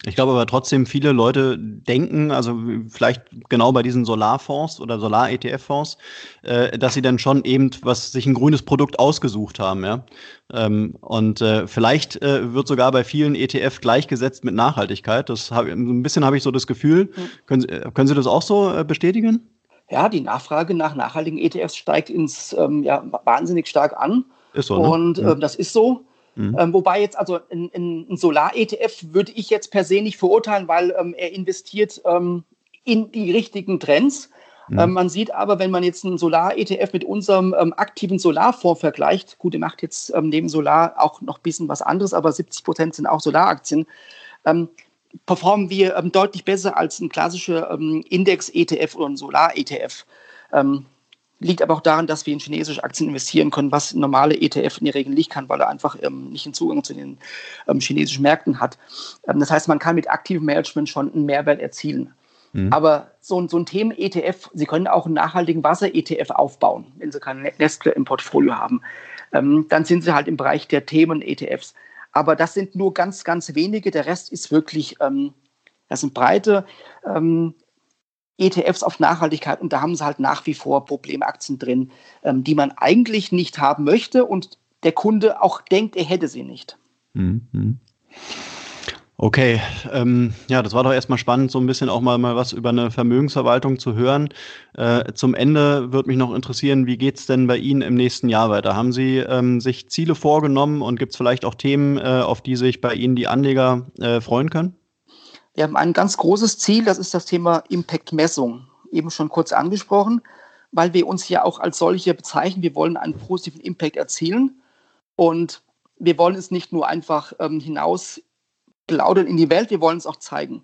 Speaker 1: Ich glaube aber trotzdem, viele Leute denken, also vielleicht genau bei diesen Solarfonds oder Solar-ETF-Fonds, äh, dass sie dann schon eben was sich ein grünes Produkt ausgesucht haben, ja. Ähm, und äh, vielleicht äh, wird sogar bei vielen ETF gleichgesetzt mit Nachhaltigkeit. Das hab, ein bisschen habe ich so das Gefühl. Mhm. Können, Sie, äh, können Sie das auch so äh, bestätigen?
Speaker 2: Ja, die Nachfrage nach nachhaltigen ETFs steigt ins ähm, ja, wahnsinnig stark an. Ist so. Ne? Und ja. Ähm, das ist so. Mhm. Ähm, wobei jetzt also ein, ein Solar-ETF würde ich jetzt per se nicht verurteilen, weil ähm, er investiert ähm, in die richtigen Trends. Mhm. Ähm, man sieht aber, wenn man jetzt einen Solar-ETF mit unserem ähm, aktiven Solarfonds vergleicht, gut, der macht jetzt ähm, neben Solar auch noch ein bisschen was anderes, aber 70 Prozent sind auch Solaraktien, performen wir deutlich besser als ein klassischer Index-ETF oder ein Solar-ETF. Liegt aber auch daran, dass wir in chinesische Aktien investieren können, was normale ETF in der Regel nicht kann, weil er einfach ähm, nicht den Zugang zu den ähm, chinesischen Märkten hat. Ähm, das heißt, man kann mit aktivem Management schon einen Mehrwert erzielen. Mhm. Aber so, so ein Themen-ETF, Sie können auch einen nachhaltigen Wasser-ETF aufbauen, wenn Sie keinen Nestle im Portfolio haben. Ähm, dann sind Sie halt im Bereich der Themen-ETFs. Aber das sind nur ganz, ganz wenige. Der Rest ist wirklich, ähm, das sind breite ähm, ETFs auf Nachhaltigkeit und da haben sie halt nach wie vor Problemaktien drin, ähm, die man eigentlich nicht haben möchte und der Kunde auch denkt, er hätte sie nicht. Mhm.
Speaker 1: Okay, ähm, ja, das war doch erstmal spannend, so ein bisschen auch mal, mal was über eine Vermögensverwaltung zu hören. Äh, zum Ende würde mich noch interessieren, wie geht es denn bei Ihnen im nächsten Jahr weiter? Haben Sie ähm, sich Ziele vorgenommen und gibt es vielleicht auch Themen, äh, auf die sich bei Ihnen die Anleger äh, freuen können?
Speaker 2: Wir haben ein ganz großes Ziel, das ist das Thema Impact-Messung, eben schon kurz angesprochen, weil wir uns ja auch als solche bezeichnen. Wir wollen einen positiven Impact erzielen und wir wollen es nicht nur einfach ähm, hinaus plaudern in die Welt, wir wollen es auch zeigen.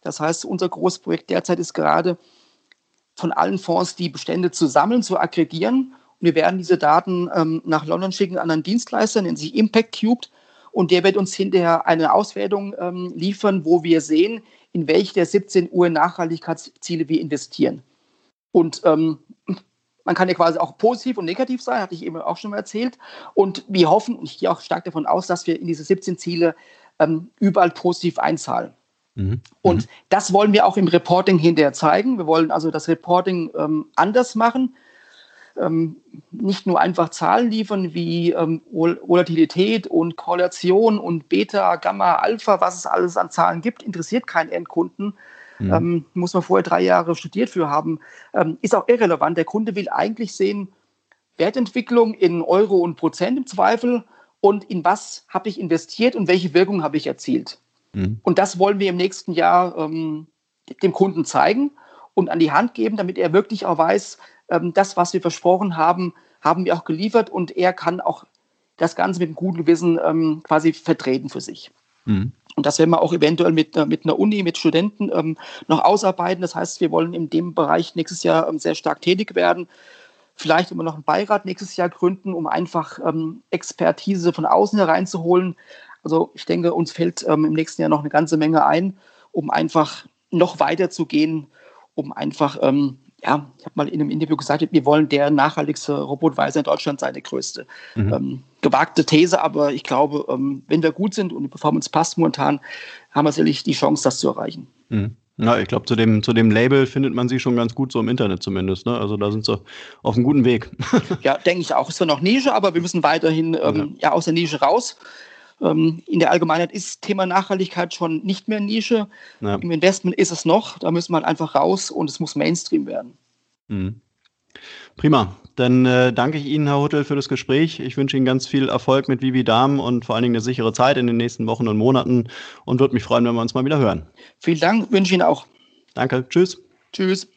Speaker 2: Das heißt, unser großes Projekt derzeit ist gerade, von allen Fonds die Bestände zu sammeln, zu aggregieren. Und wir werden diese Daten ähm, nach London schicken an einen Dienstleister, nennt sich Impact Cubed. Und der wird uns hinterher eine Auswertung ähm, liefern, wo wir sehen, in welche der 17 Uhr Nachhaltigkeitsziele wir investieren. Und ähm, man kann ja quasi auch positiv und negativ sein, hatte ich eben auch schon mal erzählt. Und wir hoffen, und ich gehe auch stark davon aus, dass wir in diese 17 Ziele ähm, überall positiv einzahlen. Mhm. Und mhm. das wollen wir auch im Reporting hinterher zeigen. Wir wollen also das Reporting ähm, anders machen nicht nur einfach Zahlen liefern wie ähm, Volatilität und Korrelation und Beta, Gamma, Alpha, was es alles an Zahlen gibt, interessiert keinen Endkunden. Mhm. Ähm, muss man vorher drei Jahre studiert für haben, ähm, ist auch irrelevant. Der Kunde will eigentlich sehen, Wertentwicklung in Euro und Prozent im Zweifel und in was habe ich investiert und welche Wirkung habe ich erzielt. Mhm. Und das wollen wir im nächsten Jahr ähm, dem Kunden zeigen und an die Hand geben, damit er wirklich auch weiß, ähm, das, was wir versprochen haben, haben wir auch geliefert und er kann auch das Ganze mit einem guten Gewissen ähm, quasi vertreten für sich.
Speaker 1: Mhm.
Speaker 2: Und das werden wir auch eventuell mit, mit einer Uni, mit Studenten ähm, noch ausarbeiten. Das heißt, wir wollen in dem Bereich nächstes Jahr ähm, sehr stark tätig werden. Vielleicht immer noch einen Beirat nächstes Jahr gründen, um einfach ähm, Expertise von außen hereinzuholen. Also ich denke, uns fällt ähm, im nächsten Jahr noch eine ganze Menge ein, um einfach noch weiter zu gehen, um einfach ähm, ja, ich habe mal in einem Interview gesagt, wir wollen der nachhaltigste Robotweiser in Deutschland sein, der größte. Mhm. Ähm, gewagte These, aber ich glaube, ähm, wenn wir gut sind und die Performance passt momentan, haben wir sicherlich die Chance, das zu erreichen.
Speaker 1: Mhm. Ja, ich glaube, zu dem, zu dem Label findet man sie schon ganz gut, so im Internet zumindest. Ne? Also da sind sie auf einem guten Weg.
Speaker 2: ja, denke ich auch. Ist noch Nische, aber wir müssen weiterhin ähm, ja. ja. aus der Nische raus. Ähm, in der Allgemeinheit ist Thema Nachhaltigkeit schon nicht mehr Nische. Ja. Im Investment ist es noch. Da müssen wir halt einfach raus und es muss Mainstream werden.
Speaker 1: Mhm. Prima. Dann äh, danke ich Ihnen, Herr Huttel, für das Gespräch. Ich wünsche Ihnen ganz viel Erfolg mit Vivi Darm und vor allen Dingen eine sichere Zeit in den nächsten Wochen und Monaten und würde mich freuen, wenn wir uns mal wieder hören.
Speaker 2: Vielen Dank, wünsche Ihnen auch.
Speaker 1: Danke. Tschüss.
Speaker 2: Tschüss.